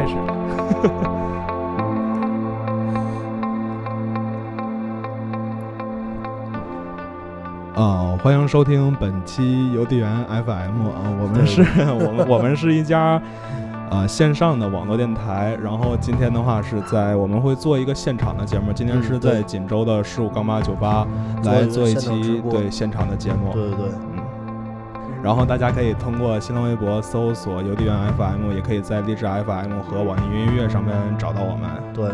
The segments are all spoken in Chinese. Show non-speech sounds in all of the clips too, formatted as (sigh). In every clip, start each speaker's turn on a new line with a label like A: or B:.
A: 开始。了。(laughs) 啊，欢迎收听本期邮递员 FM 啊，我们是 (laughs) 我们我们是一家呃线上的网络电台，然后今天的话是在我们会做一个现场的节目，今天是在锦州的十五杠八酒吧来做一期对现场的节目，
B: 对对
A: 然后大家可以通过新浪微博搜索邮递员 FM，也可以在荔枝 FM 和网易云音乐上面找到我们，
B: 对。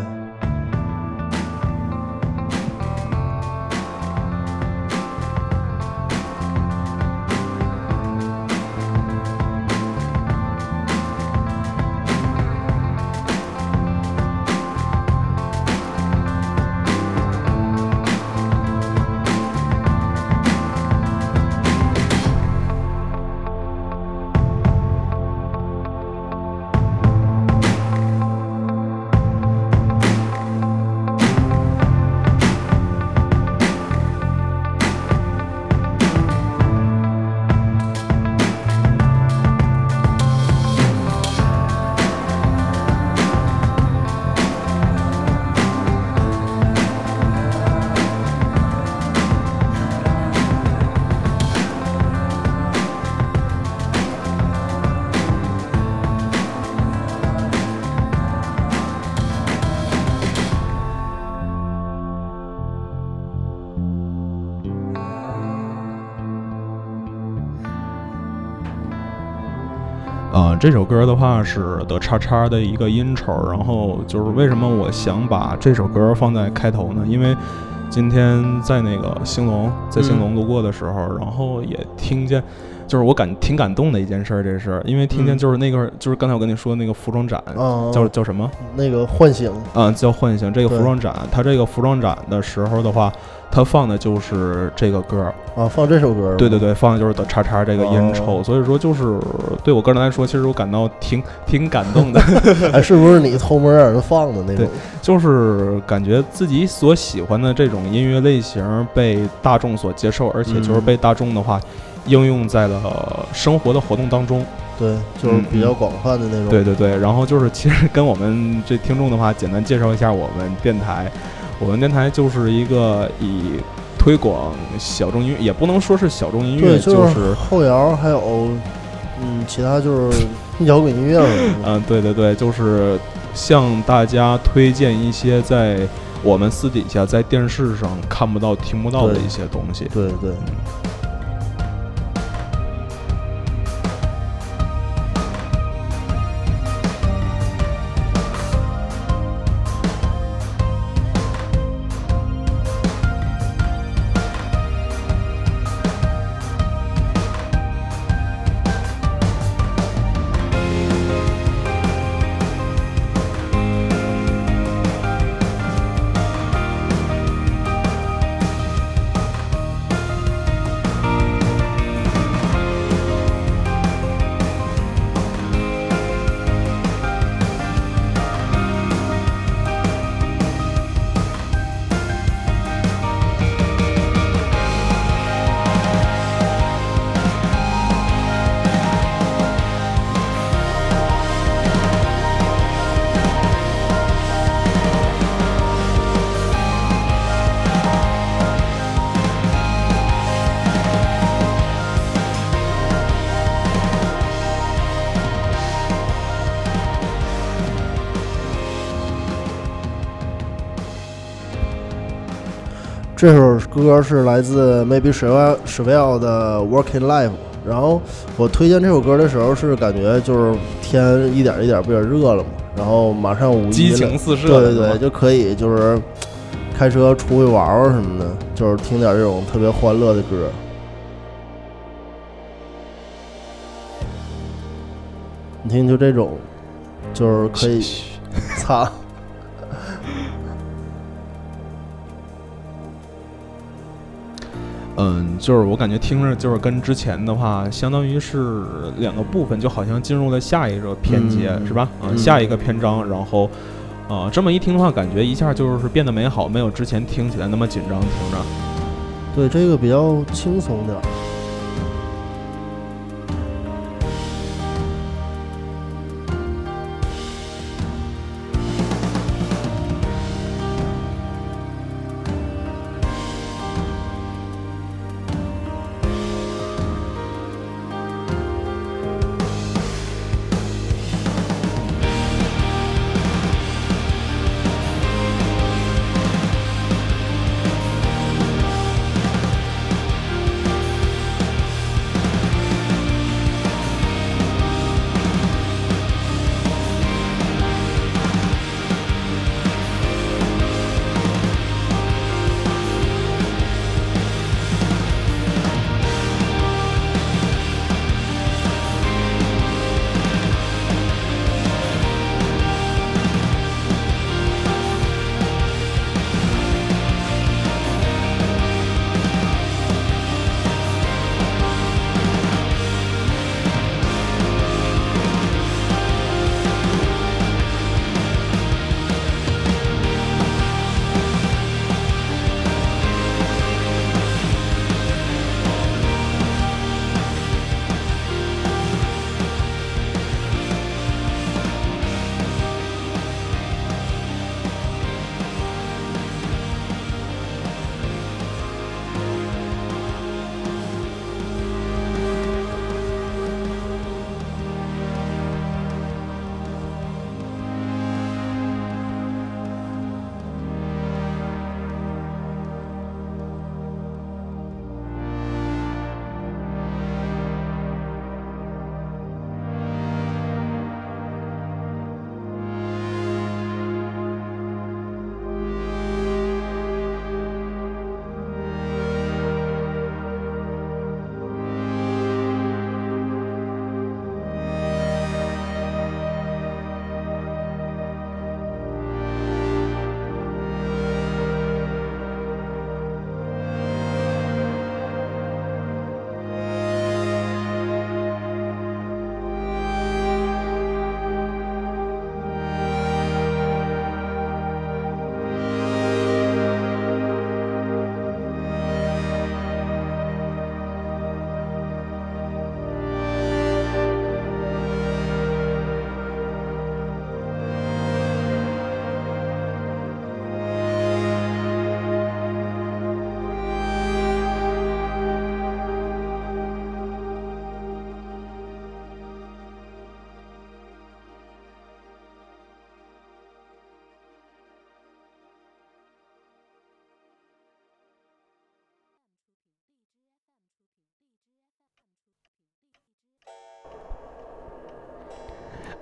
B: 这首歌的话是的叉叉的一个音丑然后就是为什么我想把这首歌放在开头呢？因为今天在那个兴隆，在兴隆路过的时候，然后也听见，就是我感挺感动的一件事，这是因为听见就是那个就是刚才我跟你说那个服装展，叫叫什么？那个唤醒
A: 啊，叫唤醒。这个服装展，它这个服装展的时候的话。它放的就是这个歌
B: 啊，放这首歌。
A: 对对对，放的就是的叉叉这个音抽，所以说就是对我个人来说，其实我感到挺挺感动的。(laughs)
B: 哎，是不是你偷摸让人放的那种？
A: 对，就是感觉自己所喜欢的这种音乐类型被大众所接受，而且就是被大众的话应用在了生活的活动当中。
B: 对，就是比较广泛的那种。
A: 对对对，然后就是其实跟我们这听众的话，简单介绍一下我们电台。我们电台就是一个以推广小众音乐，也不能说是小众音乐，就
B: 是后摇，还有嗯，其他就是摇滚音乐。(laughs)
A: 嗯，对对对，就是向大家推荐一些在我们私底下在电视上看不到、听不到的一些东西。
B: 对对。这首歌是来自 Maybe s h v e l 的 Working Life。然后我推荐这首歌的时候，是感觉就是天一点一点不也热了嘛，然后马上五一，
A: 激情四射，
B: 对对对，就可以就是开车出去玩玩什么的，就是听点这种特别欢乐的歌。你听，就这种，就是可以，擦。
A: 嗯，就是我感觉听着就是跟之前的话，相当于是两个部分，就好像进入了下一个篇节，是吧？
B: 啊，
A: 下一个篇章，然后，啊，这么一听的话，感觉一下就是变得美好，没有之前听起来那么紧张，听着。
B: 对，这个比较轻松点。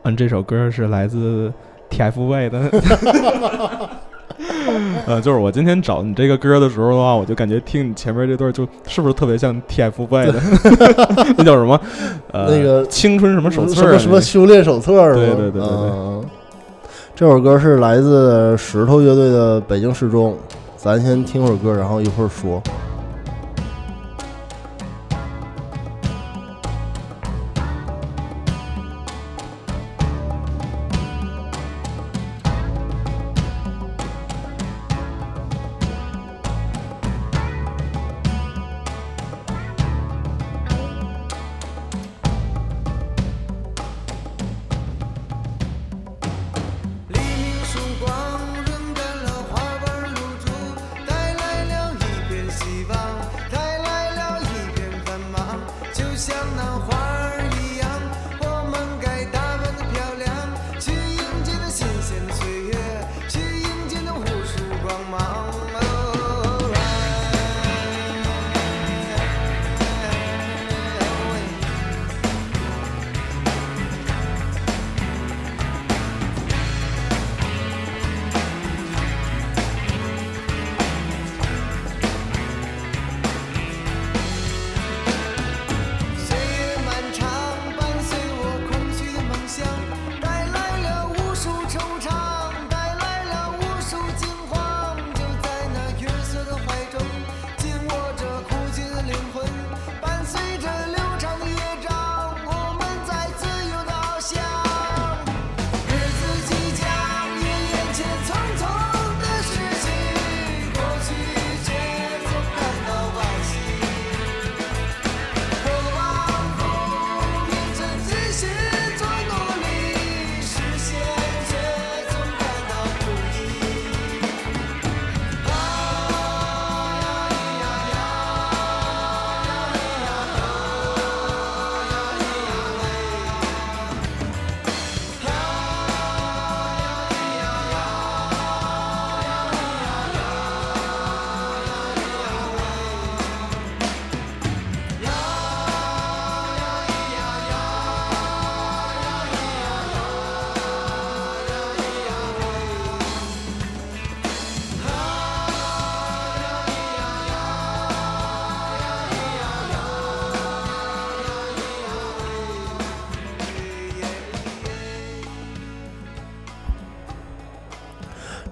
A: 嗯，这首歌是来自 TFBOY 的。(laughs) 呃，就是我今天找你这个歌的时候的话，我就感觉听你前面这段，就是不是特别像 TFBOY 的？(laughs) 那叫什么？呃，
B: 那个
A: 青春什么手册？
B: 什么什么修炼手册？
A: 对对对对
B: 对。这首歌是来自石头乐队的《北京时钟》，咱先听会儿歌，然后一会儿说。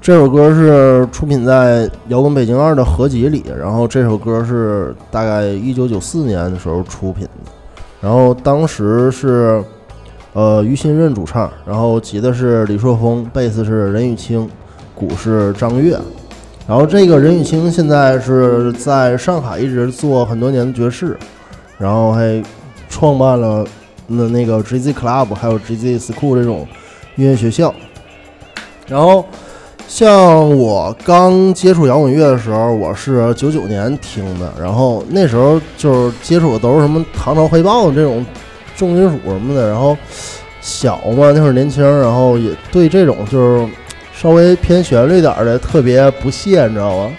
B: 这首歌是出品在《摇滚北京二》的合集里，然后这首歌是大概一九九四年的时候出品的，然后当时是呃于新任主唱，然后吉他是李硕峰，贝斯是任宇清，鼓是张悦，然后这个任宇清现在是在上海一直做很多年的爵士，然后还创办了那那个 GZ Club 还有 GZ School 这种音乐学校，然后。像我刚接触摇滚乐的时候，我是九九年听的，然后那时候就是接触的都是什么《唐朝黑豹》这种重金属什么的，然后小嘛那会儿年轻，然后也对这种就是稍微偏旋律点的特别不屑，你知道吗？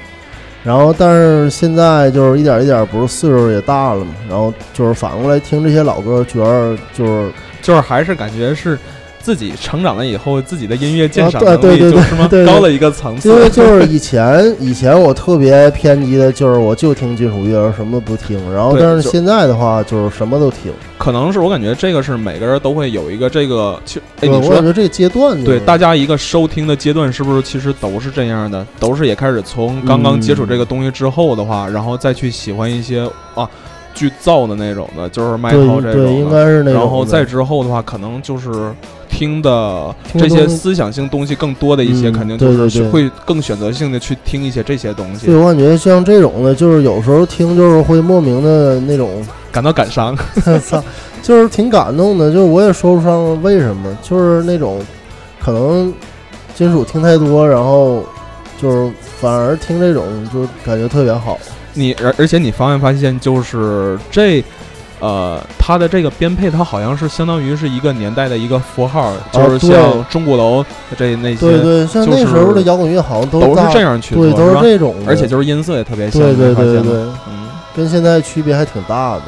B: 然后但是现在就是一点一点，不是岁数也大了嘛，然后就是反过来听这些老歌，觉得就是
A: 就是还是感觉是。自己成长了以后，自己的音乐鉴赏
B: 能力
A: 就是吗？高了一个层次。
B: 因为就是以前，以前我特别偏激的，就是我就听金属乐，什么都不听。然后，但是现在的话，就是什么都听。
A: 可能是我感觉这个是每个人都会有一个这个，其实哎，你
B: 说这个阶段，
A: 对大家一个收听的阶段，是不是其实都是这样的？都是也开始从刚刚接触这个东西之后的话，然后再去喜欢一些啊。巨燥的那种的，就是麦头这种，
B: 应该是那
A: 种。然后再之后的话，可能就是听的这些思想性东西更多的一些，肯定就是会更选择性的去听一些这些东西。
B: 对我感觉像这种的，就是有时候听就是会莫名的那种 (laughs)
A: 感到感伤，(laughs)
B: 就是挺感动的。就是我也说不上为什么，就是那种可能金属听太多，然后就是反而听这种就感觉特别好。
A: 你而而且你发没发现，就是这，呃，它的这个编配，它好像是相当于是一个年代的一个符号，就是像钟鼓楼这那些，
B: 对对，像那时候的摇滚乐好像
A: 都
B: 都
A: 是这样去
B: 做，对，都是这种，
A: 而且就是音色也特别像，
B: 对对对对，嗯，跟现在区别还挺大的。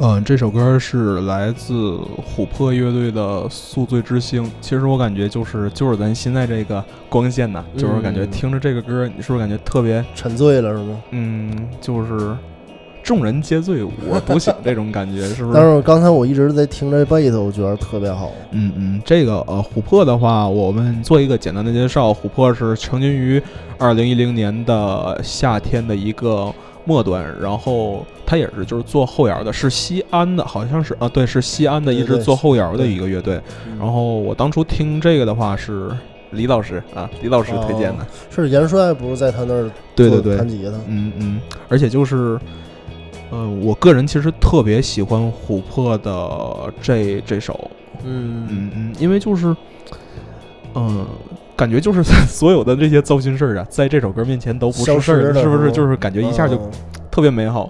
A: 嗯，这首歌是来自琥珀乐队的《宿醉之星》。其实我感觉就是就是咱现在这个光线呐，就是感觉听着这个歌，你是不是感觉特别
C: 沉醉了，是吗？
A: 嗯，就是众人皆醉我独醒 (laughs) 这种感觉，是不是？
C: 但是刚才我一直在听这贝斯，我觉得特别好。
A: 嗯嗯，这个呃，琥珀的话，我们做一个简单的介绍。琥珀是成军于二零一零年的夏天的一个。末端，然后他也是就是做后摇的，是西安的，好像是啊，对，是西安的一支做后摇的一个乐队。然后我当初听这个的话是李老师啊，李老师推荐的。
C: 是严帅不是在他那儿
A: 对对对
C: 弹吉他？
A: 嗯嗯，而且就是，呃，我个人其实特别喜欢琥珀的这这首，
C: 嗯
A: 嗯嗯，因为就是，嗯。感觉就是 (laughs) 所有的这些糟心事儿啊，在这首歌面前都不是事儿，是不是？就是感觉一下就特别美好。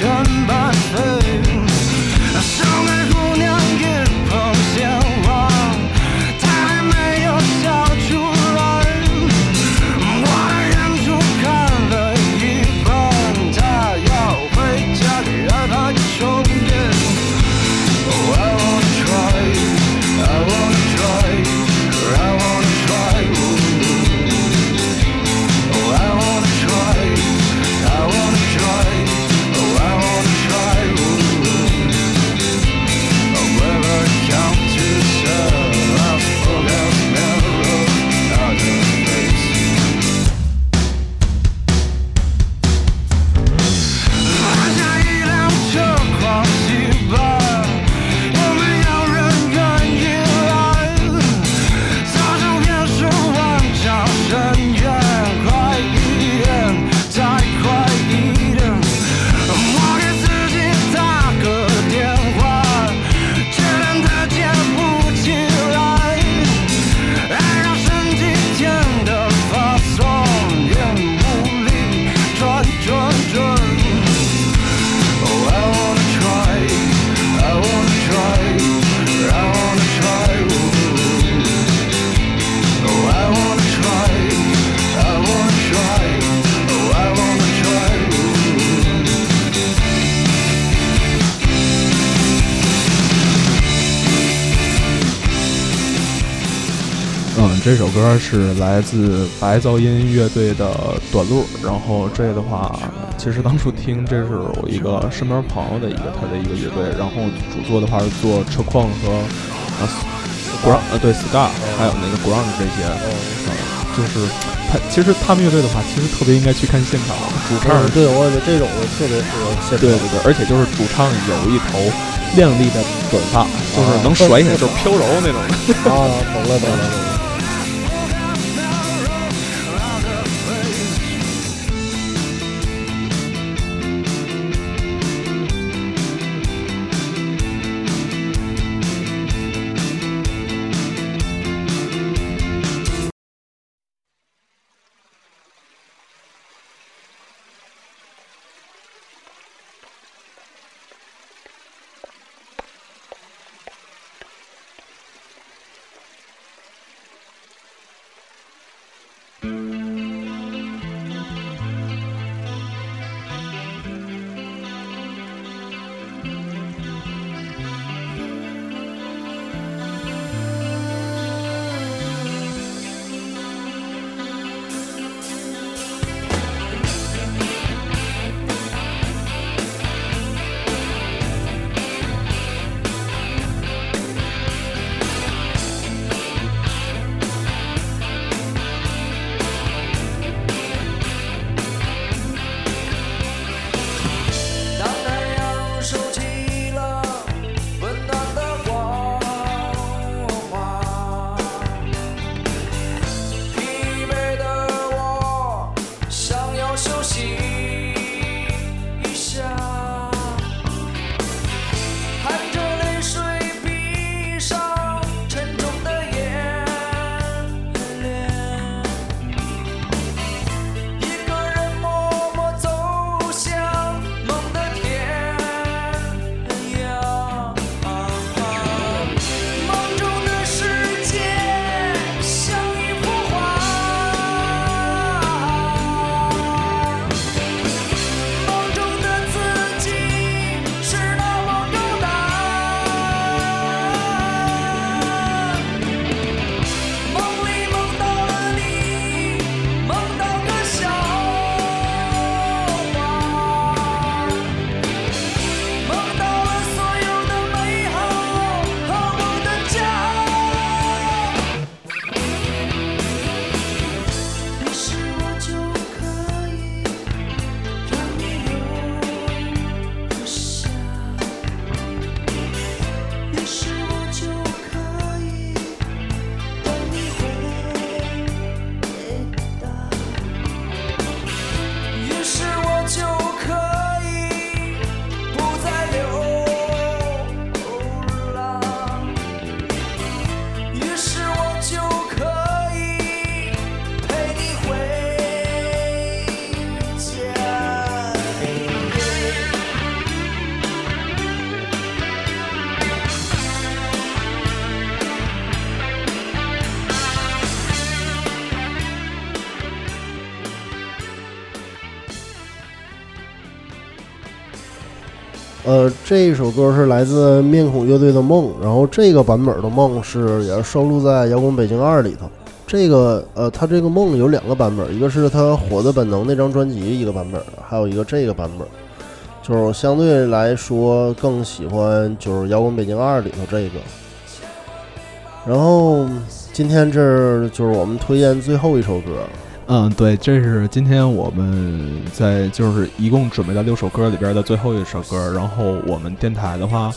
A: John 这首歌是来自白噪音乐队的短路。然后这的话，其实当初听这是我一个身边朋友的一个他的一个乐队。然后主做的话是做车况和啊 ground 呃对 Scar 还有那个 ground 这些。嗯，就是他其实他们乐队的话，其实特别应该去看现场。主唱
C: 对我觉得这种的特别适合现场。
A: 对对对，而且就是主唱有一头亮丽的短发，就是能甩起来，就是飘柔那种。
C: 啊，懂了懂了懂了。这一首歌是来自面孔乐队的《梦》，然后这个版本的《梦》是也是收录在《摇滚北京二》里头。这个呃，它这个《梦》有两个版本，一个是它《火的本能》那张专辑一个版本，还有一个这个版本，就是相对来说更喜欢就是《摇滚北京二》里头这个。然后今天这就是我们推荐最后一首歌。
A: 嗯，对，这是今天我们在就是一共准备的六首歌里边的最后一首歌。然后我们电台的话，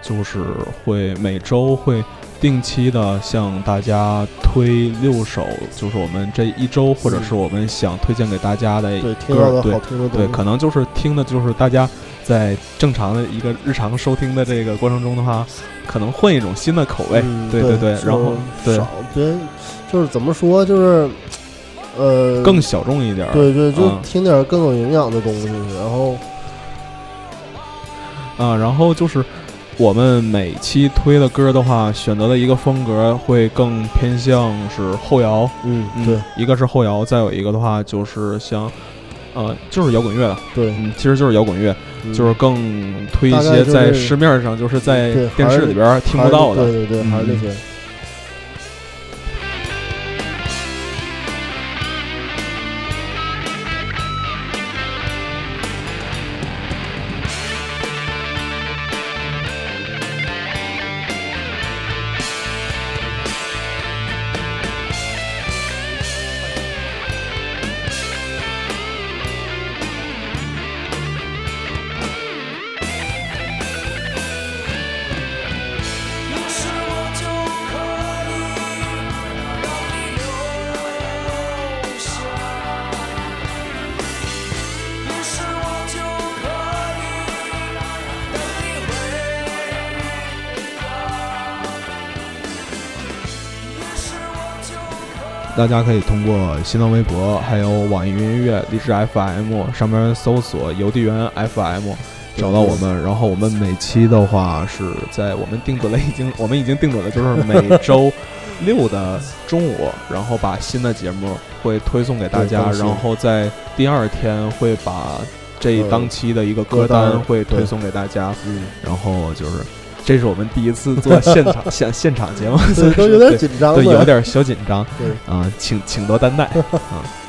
A: 就是会每周会定期的向大家推六首，就是我们这一周或者是我们想推荐给大家的歌。对对，可能就是听的就是大家在正常的一个日常收听的这个过程中的话，可能换一种新的口味。对
C: 对
A: 对，然后对，
C: 对，就是怎么说就是。呃，
A: 更小众一点，
C: 对对，就听点更有营养的东西，然后，
A: 啊，然后就是我们每期推的歌的话，选择的一个风格会更偏向是后摇，
C: 嗯，对，
A: 一个是后摇，再有一个的话就是像，呃，就是摇滚乐了，
C: 对，
A: 嗯，其实就是摇滚乐，就是更推一些在市面上就是在电视里边听不到的，
C: 对对对，还是那些。
A: 大家可以通过新浪微博、还有网易云音乐、荔枝 FM 上面搜索“邮递员 FM”，找到我们。然后我们每期的话是在我们定准了，已经 (laughs) 我们已经定准了，就是每周六的中午，然后把新的节目会推送给大家，然后在第二天会把这一当期的一个歌单会推送给大家。
C: 嗯，
A: 然后就是。这是我们第一次做 (laughs) 现场现现场节目，
C: 都有点紧张，
A: 对，有点小紧张，
C: 对。
A: 啊，请请多担待。(laughs) 啊。